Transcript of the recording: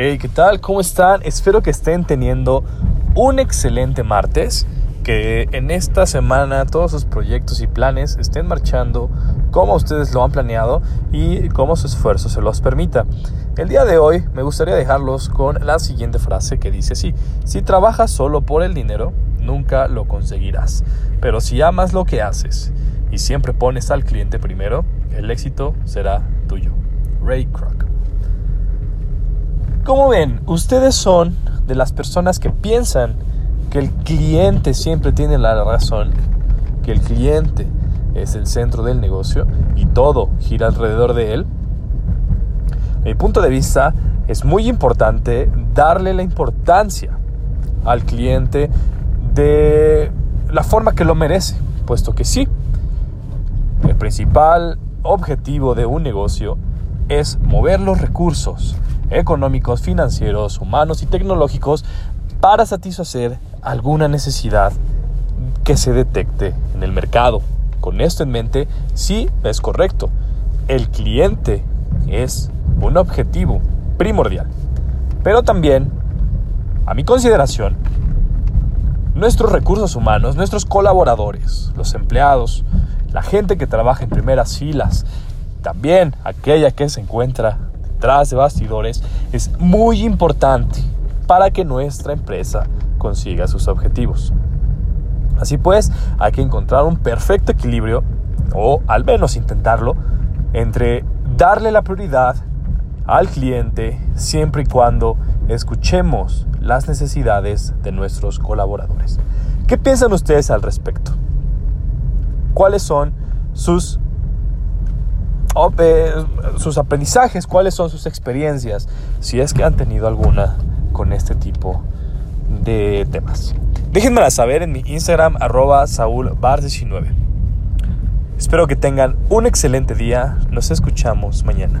Hey, ¿qué tal? ¿Cómo están? Espero que estén teniendo un excelente martes. Que en esta semana todos sus proyectos y planes estén marchando como ustedes lo han planeado y como su esfuerzo se los permita. El día de hoy me gustaría dejarlos con la siguiente frase que dice así: Si trabajas solo por el dinero, nunca lo conseguirás. Pero si amas lo que haces y siempre pones al cliente primero, el éxito será tuyo. Ray Kroc. Como ven, ustedes son de las personas que piensan que el cliente siempre tiene la razón, que el cliente es el centro del negocio y todo gira alrededor de él. mi punto de vista, es muy importante darle la importancia al cliente de la forma que lo merece, puesto que sí, el principal objetivo de un negocio es mover los recursos económicos, financieros, humanos y tecnológicos para satisfacer alguna necesidad que se detecte en el mercado. Con esto en mente, sí es correcto. El cliente es un objetivo primordial. Pero también, a mi consideración, nuestros recursos humanos, nuestros colaboradores, los empleados, la gente que trabaja en primeras filas, también aquella que se encuentra de bastidores, es muy importante para que nuestra empresa consiga sus objetivos. Así pues, hay que encontrar un perfecto equilibrio, o al menos intentarlo, entre darle la prioridad al cliente siempre y cuando escuchemos las necesidades de nuestros colaboradores. ¿Qué piensan ustedes al respecto? ¿Cuáles son sus sus aprendizajes, cuáles son sus experiencias, si es que han tenido alguna con este tipo de temas. Déjenmela saber en mi Instagram arroba saulbar19. Espero que tengan un excelente día, nos escuchamos mañana.